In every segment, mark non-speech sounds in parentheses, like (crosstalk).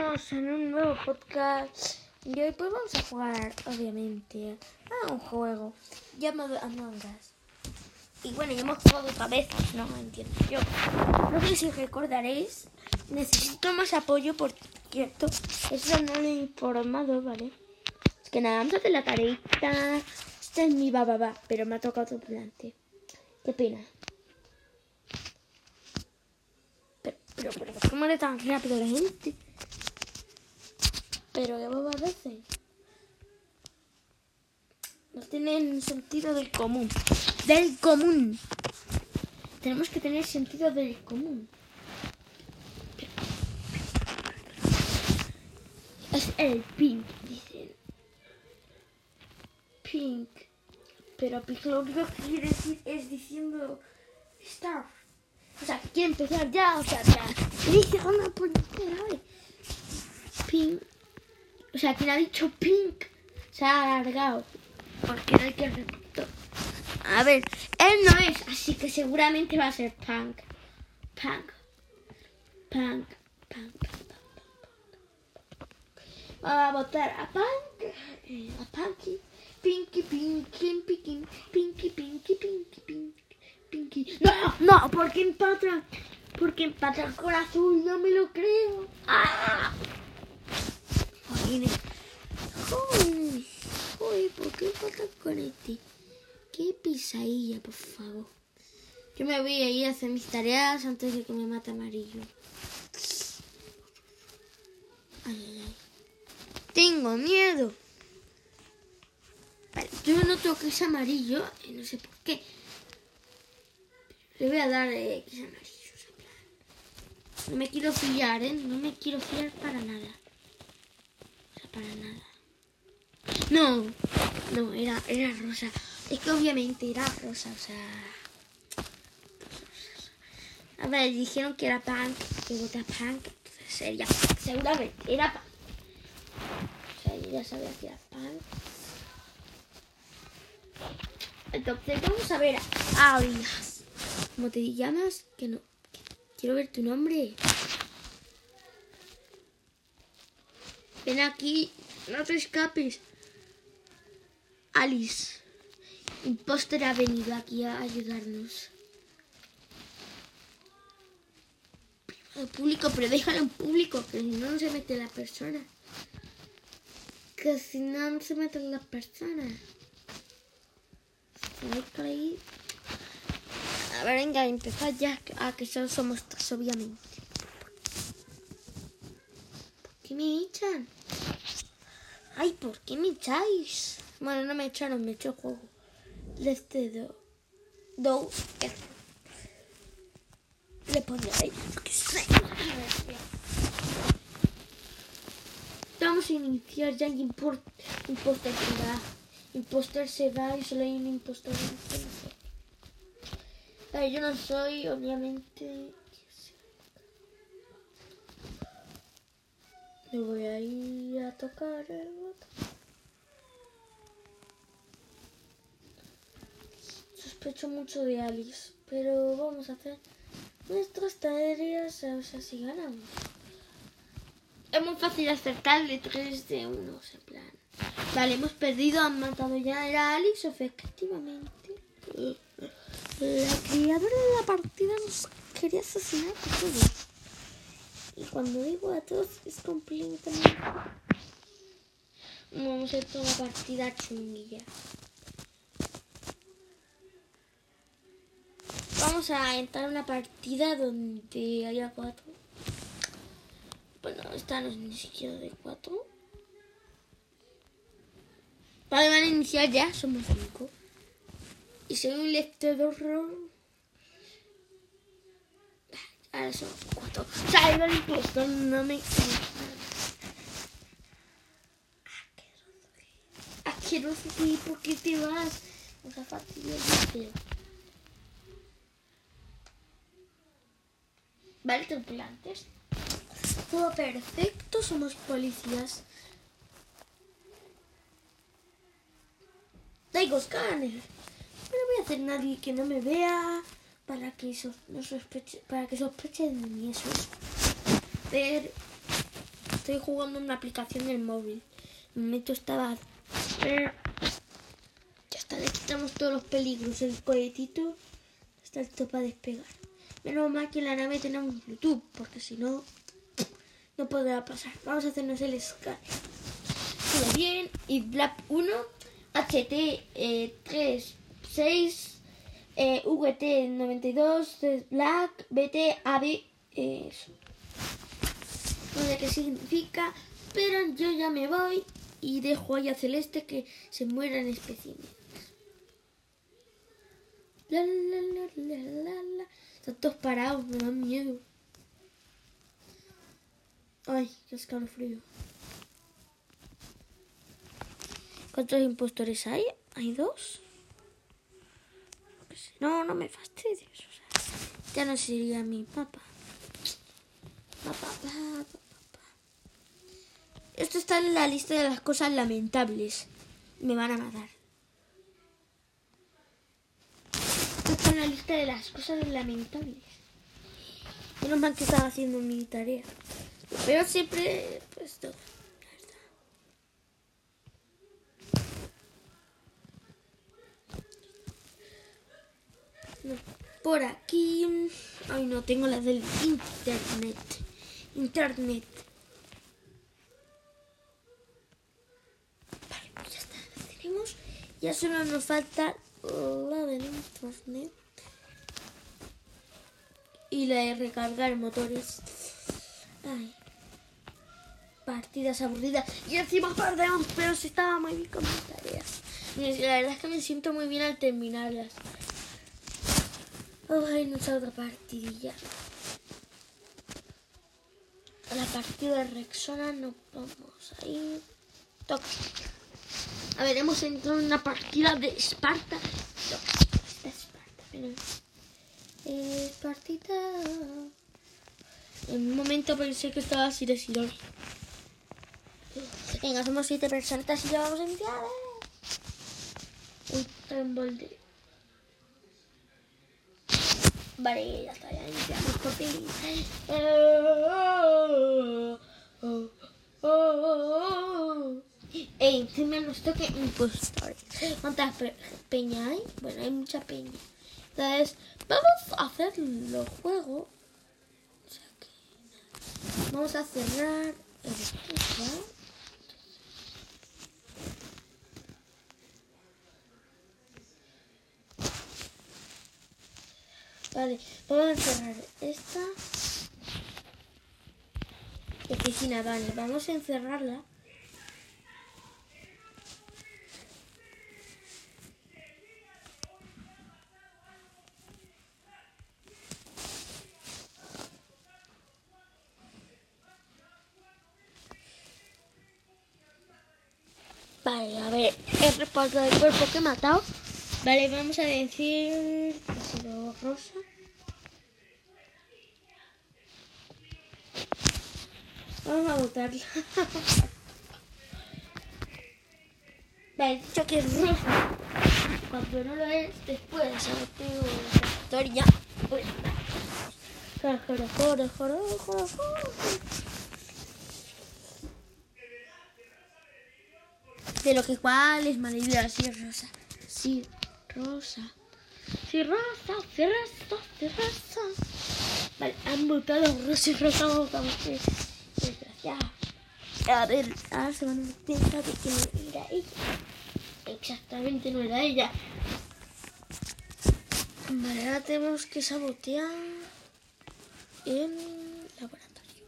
en un nuevo podcast y hoy pues vamos a jugar, obviamente, a un juego llamado Among Us. Y bueno, ya hemos jugado otra vez, no entiendo yo. No sé si recordaréis, necesito más apoyo, por cierto, eso no lo he informado, ¿vale? Es que nada, vamos a hacer la tareita. Este es mi bababa, pero me ha tocado otro plante. Qué pena. Pero, pero, pero, ¿por qué muere tan rápido la gente? Pero qué boba a veces. No tienen sentido del común. Del común. Tenemos que tener sentido del común. Es el pink, dicen. Pink. Pero pink lo único que quiere decir es diciendo star. O sea, quiere empezar ya. O sea, ya. Dice una puñetera. Pink. O sea, quien ha dicho pink se ha alargado. Porque no hay que repetir. A ver, él no es, así que seguramente va a ser punk. Punk. Punk. Punk. punk, punk. Vamos a votar a Punk. eh, A Punky. Pinky, Pinky, Pinky, Pinky, Pinky, Pinky, Pinky, Pinky. No, no, porque empata. Porque empata con azul, no me lo creo. ¡Ah! Joder, ¿por qué empatan con este? Qué pisadilla, por favor. Yo me voy a ir a hacer mis tareas antes de que me mate amarillo. Ay, ay, ay. Tengo miedo. Vale, yo noto que es amarillo y no sé por qué. Le voy a dar eh, que es amarillo. No me quiero fiar, ¿eh? No me quiero fiar para nada. Para nada. No, no, era, era rosa. Es que obviamente era rosa, o sea. A ver, dijeron que era punk, que vota punk, entonces sería seguramente, era punk. O sea, yo ya sabía que era punk. Entonces vamos a ver a Arias. ¿Cómo te llamas? Que no. quiero ver tu nombre. Ven aquí, no te escapes. Alice. Imposter ha venido aquí a ayudarnos. Al público, pero déjalo en público, que si no, no se mete la persona. Que si no, no se. Tenéis que ir. A ver, venga, empezad ya. Ah, que solo somos dos, obviamente. ¿Por qué me echan? Ay, ¿por qué me echáis? Bueno, no me echaron, me echó el juego. Left do. Do. R. Le pondré. Vamos a iniciar ya en import, imposter se va. Imposter se va y solo hay un impostor. este. Vale, yo no soy, obviamente. Me voy a ir a tocar el botón. Sospecho mucho de Alice, pero vamos a hacer nuestras tareas, o sea, si ganamos. Es muy fácil acertarle 3 de 1, en plan. Vale, hemos perdido, han matado ya a Alice, efectivamente. La criadora de la partida nos quería asesinar a. Y cuando digo a todos es completamente... Vamos a hacer la partida chunguilla. Vamos a entrar en una partida donde haya cuatro. Bueno, esta no es ni siquiera de cuatro. Vale, van a iniciar ya, somos cinco. Y soy un lector Ahora somos cuatro. Salgo el impostor, no me. Asqueroso, ¿y por qué te vas? O sea, fastidioso. Vale, tripulantes. Todo perfecto, somos policías. Daigo Scanner. No voy a hacer nadie que no me vea para que sospeche, para que sospeche de mí eso es. Ver estoy jugando en una aplicación del móvil. Me meto estaba. Ya está, le quitamos todos los peligros. El cohetito está listo para despegar. Menos mal que en la nave tenemos Bluetooth, porque si no, no podrá pasar. Vamos a hacernos el scan. Todo bien. Y Black 1, HT eh, 3, 6, eh, VT 92, Black, BT, AB, eh, eso. No sé qué significa, pero yo ya me voy y dejo ahí a Celeste que se muera en especímenes. Están todos parados, me dan miedo. Ay, qué escalofrío. ¿Cuántos impostores hay? ¿Hay dos? No, no me fastidies. O sea, ya no sería mi papá. Papá, papá, papá. Esto está en la lista de las cosas lamentables. Me van a matar. Esto está en la lista de las cosas lamentables. Menos mal que estaba haciendo mi tarea. Pero siempre, pues todo. Por aquí. Ay, no tengo las del internet. Internet. Vale, pues ya está. La tenemos. Ya solo nos falta la del internet. Y la de recargar motores. Ay. Partidas aburridas. Y encima perdemos, pero si estaba muy bien con mis tareas. La verdad es que me siento muy bien al terminarlas. Ay, nuestra otra partidilla. A la partida de Rexona nos vamos a ir. Toc. A ver, hemos entrado en una partida de Esparta. Esta Esparta, pero. Espartita. En un momento pensé que estaba así de Sirol. Venga, somos siete personas y ya vamos a enviar. Un trembolde. Vale, ya está, ya iniciamos por fin. Encima nos toque impostores. ¿Cuántas peña hay? Bueno, hay mucha peña. Entonces, vamos a hacer los juegos. Vamos a cerrar el juego. Vale, vamos a cerrar esta oficina, vale, vamos a encerrarla. Vale, a ver, el respaldo del cuerpo que he matado. Vale, vamos a decir rosa. Vamos a votarla. vale, (laughs) dicho que es rosa. Cuando no lo es, después de sorteo la historia. Joro. De lo que cual es así es rosa. Sí, rosa. Sí, rosa, sí, rosa, sí, rosa. Vale, han votado rosa y rosa, votamos que desgraciado. A ver, ahora se van a dar cuenta de que no era ella. Exactamente, no era ella. Vale, ahora tenemos que sabotear en laboratorio.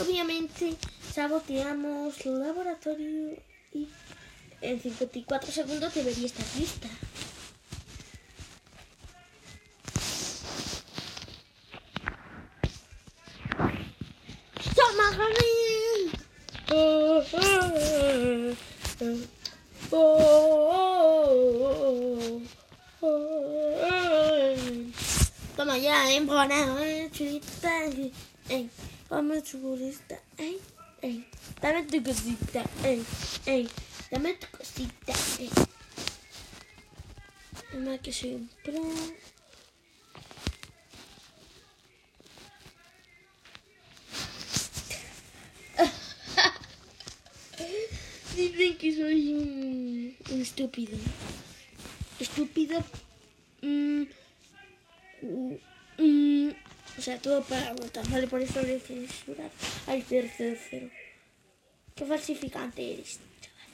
Obviamente, saboteamos laboratorio y en 54 segundos debería estar lista. agora antes, ei, ei. Vamos turista, ei, ei. Dá-me tu cosita, ei, ei. Dá-me tu cosita, ei. Como é que chega pronto? Dizem que sou um, um estúpido. estúpido Hum, o, mm, o sea, todo para votar, ¿vale? Por eso le censurar al tercer cero. Qué falsificante eres, chaval.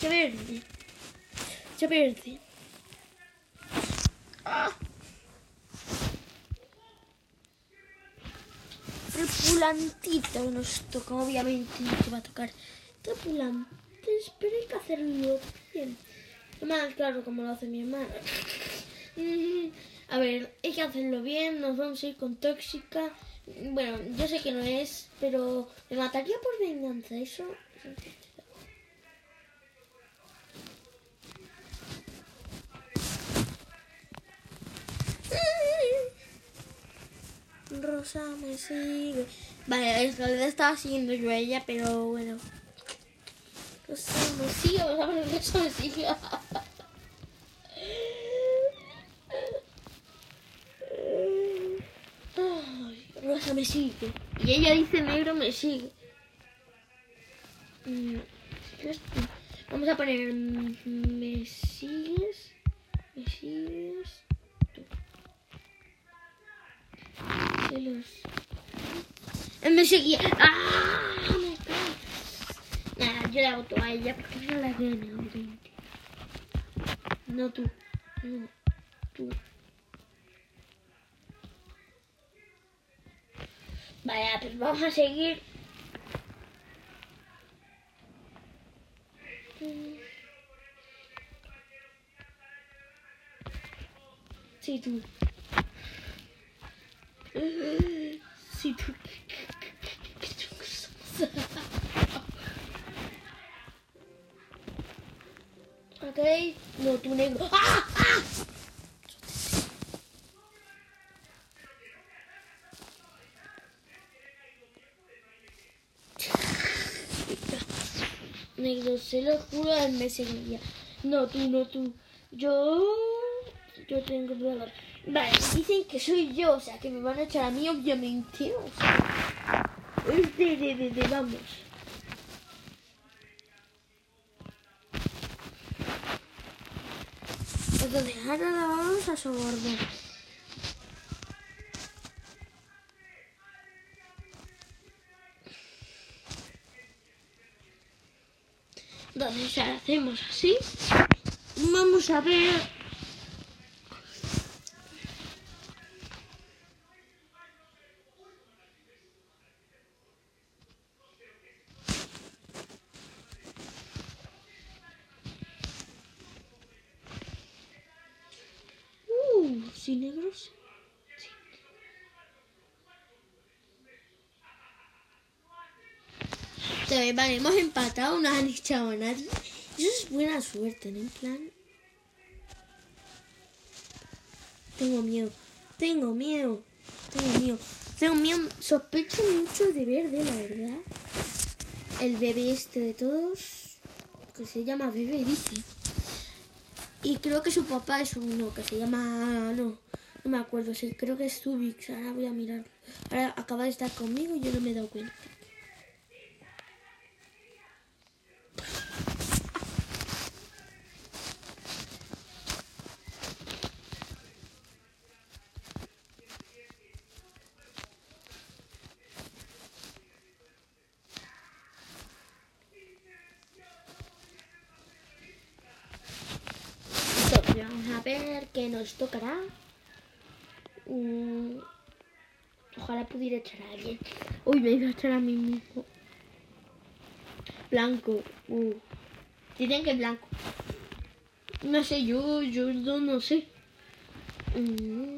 Ya verde. Ya verde. ¡Ah! Tripulantito nos toca, obviamente no te va a tocar. Tripulantes, pero hay que hacerlo bien. Más claro como lo hace mi hermana. (laughs) A ver, hay que hacerlo bien, nos vamos a ir con tóxica. Bueno, yo sé que no es, pero me mataría por venganza, eso. (laughs) Rosa me sigue. Vale, en realidad estaba siguiendo yo a ella, pero bueno. Rosa me sigue, o sea, Rosa me sigue. Y ella dice negro me sigue. Mm. Vamos a poner me sigues. Me sigues. tú. Me seguía. ¡Ah! Yo la voto a ella porque no la gana, obviamente. No tú. No. Tú. Vaya, pues vamos a seguir. Sí, tú. Sí, tú. Ok, no, tú negro. ¡Ah! ¡Ah! Negro, se lo juro, me seguía. No, tú, no, tú. Yo. Yo tengo valor. Vale, dicen que soy yo, o sea, que me van a echar a mí, obviamente. O sea, es de, de, de, de, vamos. Entonces, ahora la vamos a sobornar. Entonces, hacemos así. Vamos a ver. Uh, sin negros. Sí. Vale, hemos empatado, no han echado a nadie. Eso es buena suerte, ¿no? En plan. Tengo miedo, tengo miedo, tengo miedo. Tengo miedo, sospecho mucho de verde, la verdad. El bebé este de todos, que se llama bebé, dice. Y creo que su papá es uno que se llama. No, no me acuerdo, sí, creo que es Zubix. Ahora voy a mirar. Ahora acaba de estar conmigo y yo no me he dado cuenta. Entonces, vamos a ver qué tocará. Mm, ojalá pudiera echar a alguien. Uy, me iba a echar a mí mismo. Blanco. Uh. Que blanco. No sé, yo, yo no, no sé. Mm.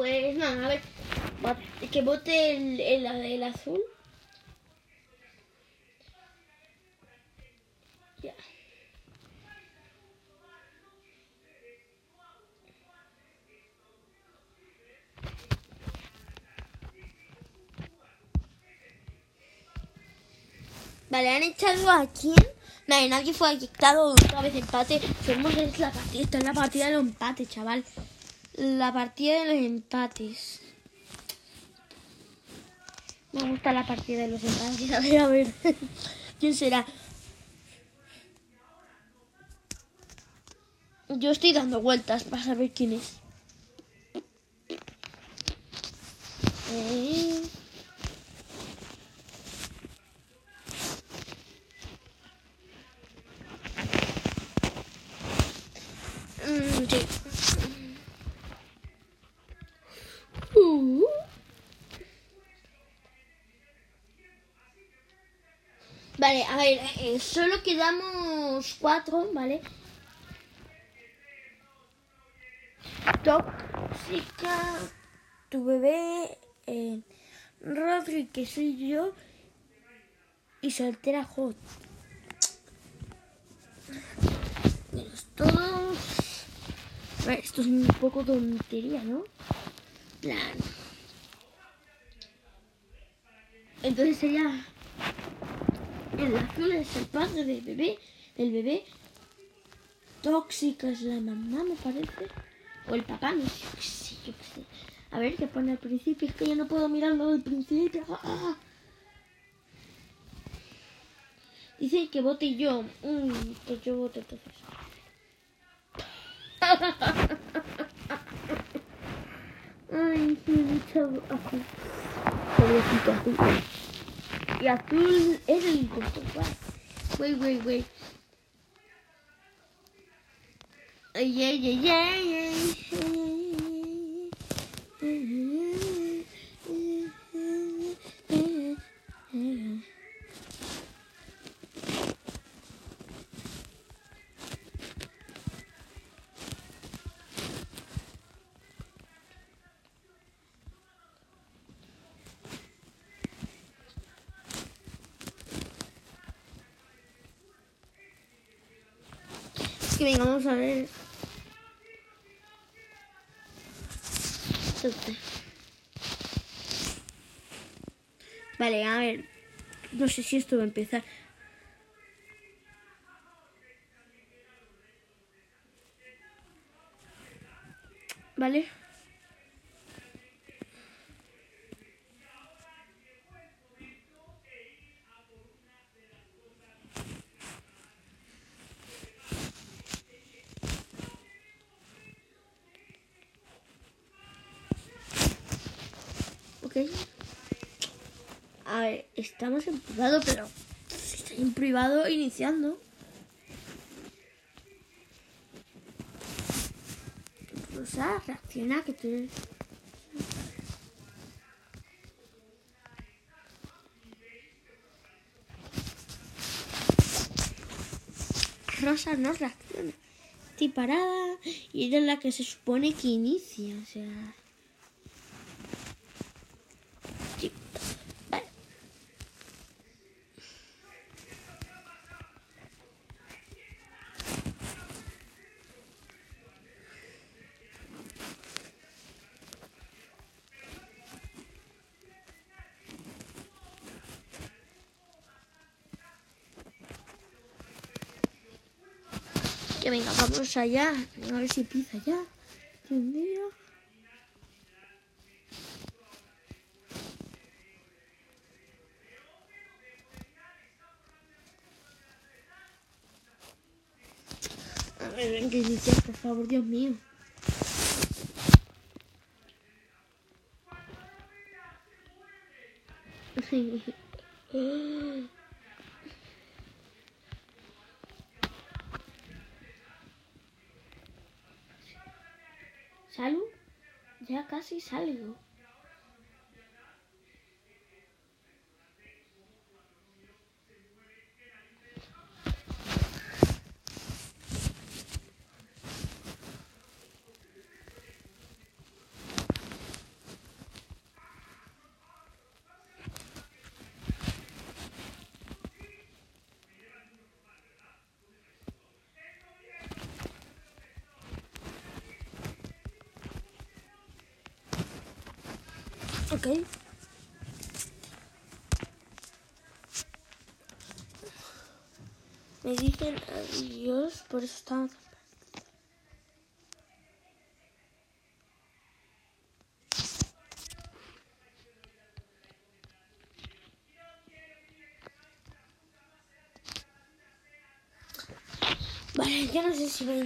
pues nada, a ver. Que vote el, el, azul. Vale, han echado a quién? Vale, nadie fue quitado otra vez empate. Somos la partida, esta es la partida del empate, chaval. La partida de los empates. Me gusta la partida de los empates. A ver, a ver. (laughs) ¿Quién será? Yo estoy dando vueltas para saber quién es. Eh. Mm, sí. Uh. Vale, a eh, solo quedamos cuatro, ¿vale? Tóxica, tu bebé, eh, Rodri, que soy yo, y soltera Hot. Todos. Esto es un poco tontería, ¿no? Plan. Entonces sería. El azul es el padre del bebé. Del bebé. Tóxica es la mamá, me parece. O el papá, no sé, yo sé, sé. A ver qué pone al principio. Es que yo no puedo mirarlo del principio. ¡Ah! Dice que vote yo. Mm, que yo vote entonces. (laughs) Ay, sí, mucho azul. Pobrecito azul. Y azul es el impostor. Wait, wait, wait. Ay, ay, ay, ay, ay. Que venga, vamos a ver. Vale, a ver. No sé si esto va a empezar. Vale. Ok. A ver, estamos en privado, pero estoy en privado iniciando. Rosa, reacciona que tú... Rosa no reacciona. Estoy parada y ella es la que se supone que inicia, o sea... Que venga, vamos allá. A ver si empieza ya. A ver, ven que iniciar, por favor, Dios mío. (laughs) ¿Salud? Ya casi salgo. Ok. me dicen adiós, por eso están... Vale, ya no sé si voy